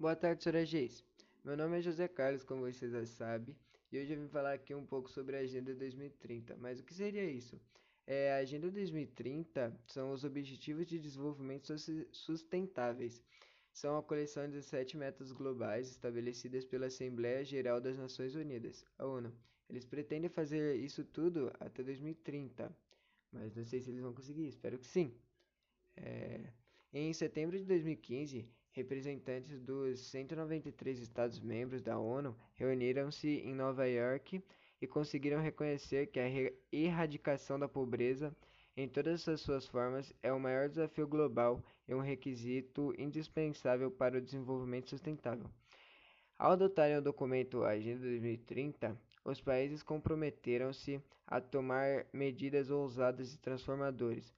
Boa tarde, senhora Geis. Meu nome é José Carlos, como vocês já sabem, e hoje eu vim falar aqui um pouco sobre a Agenda 2030. Mas o que seria isso? É, a Agenda 2030 são os Objetivos de Desenvolvimento Sustentáveis. São a coleção de sete metas globais estabelecidas pela Assembleia Geral das Nações Unidas, a ONU. Eles pretendem fazer isso tudo até 2030, mas não sei se eles vão conseguir, espero que sim. É... Em setembro de 2015, representantes dos 193 Estados-membros da ONU reuniram-se em Nova York e conseguiram reconhecer que a erradicação da pobreza em todas as suas formas é o maior desafio global e um requisito indispensável para o desenvolvimento sustentável. Ao adotarem o documento Agenda 2030, os países comprometeram-se a tomar medidas ousadas e transformadoras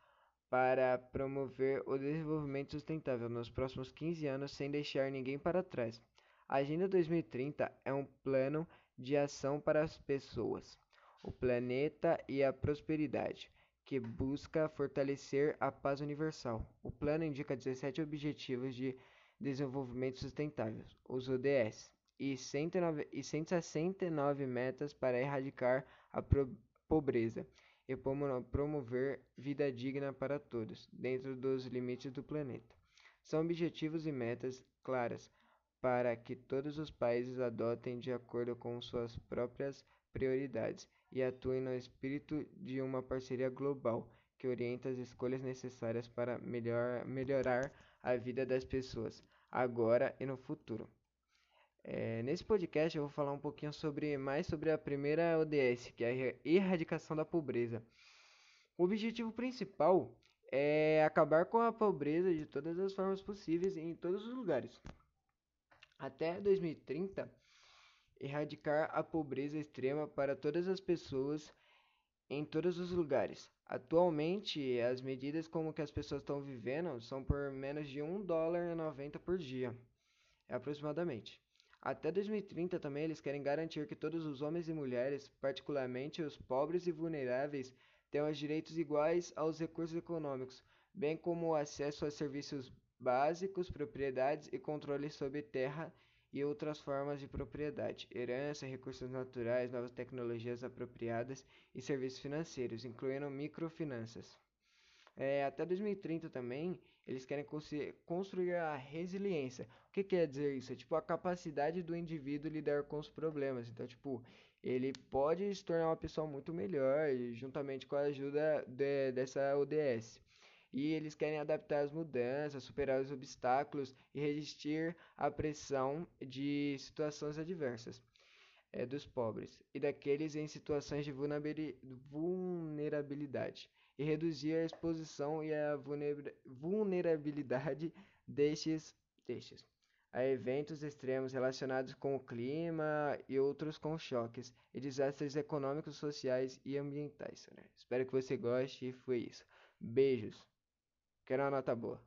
para promover o desenvolvimento sustentável nos próximos 15 anos sem deixar ninguém para trás. A Agenda 2030 é um plano de ação para as pessoas, o planeta e a prosperidade, que busca fortalecer a paz universal. O plano indica 17 Objetivos de Desenvolvimento Sustentável, os ODS, e, 109, e 169 metas para erradicar a pobreza e promover vida digna para todos, dentro dos limites do planeta. São objetivos e metas claras para que todos os países adotem de acordo com suas próprias prioridades e atuem no espírito de uma parceria global que orienta as escolhas necessárias para melhor, melhorar a vida das pessoas, agora e no futuro. É, nesse podcast eu vou falar um pouquinho sobre mais sobre a primeira ODS, que é a erradicação da pobreza. O objetivo principal é acabar com a pobreza de todas as formas possíveis em todos os lugares. Até 2030, erradicar a pobreza extrema para todas as pessoas em todos os lugares. Atualmente, as medidas como que as pessoas estão vivendo são por menos de um dólar e 90 por dia, aproximadamente. Até 2030 também eles querem garantir que todos os homens e mulheres, particularmente os pobres e vulneráveis, tenham os direitos iguais aos recursos econômicos, bem como o acesso a serviços básicos, propriedades e controle sobre terra e outras formas de propriedade, herança, recursos naturais, novas tecnologias apropriadas e serviços financeiros, incluindo microfinanças. É, até 2030 também, eles querem construir a resiliência. O que quer dizer isso? É tipo a capacidade do indivíduo lidar com os problemas. Então, tipo, ele pode se tornar uma pessoa muito melhor, juntamente com a ajuda de, dessa ODS. E eles querem adaptar as mudanças, superar os obstáculos e resistir à pressão de situações adversas é, dos pobres e daqueles em situações de vulnerabilidade e reduzir a exposição e a vulnerabilidade destes, destes a eventos extremos relacionados com o clima e outros com choques e desastres econômicos, sociais e ambientais. Né? Espero que você goste e foi isso. Beijos. Quero uma nota boa.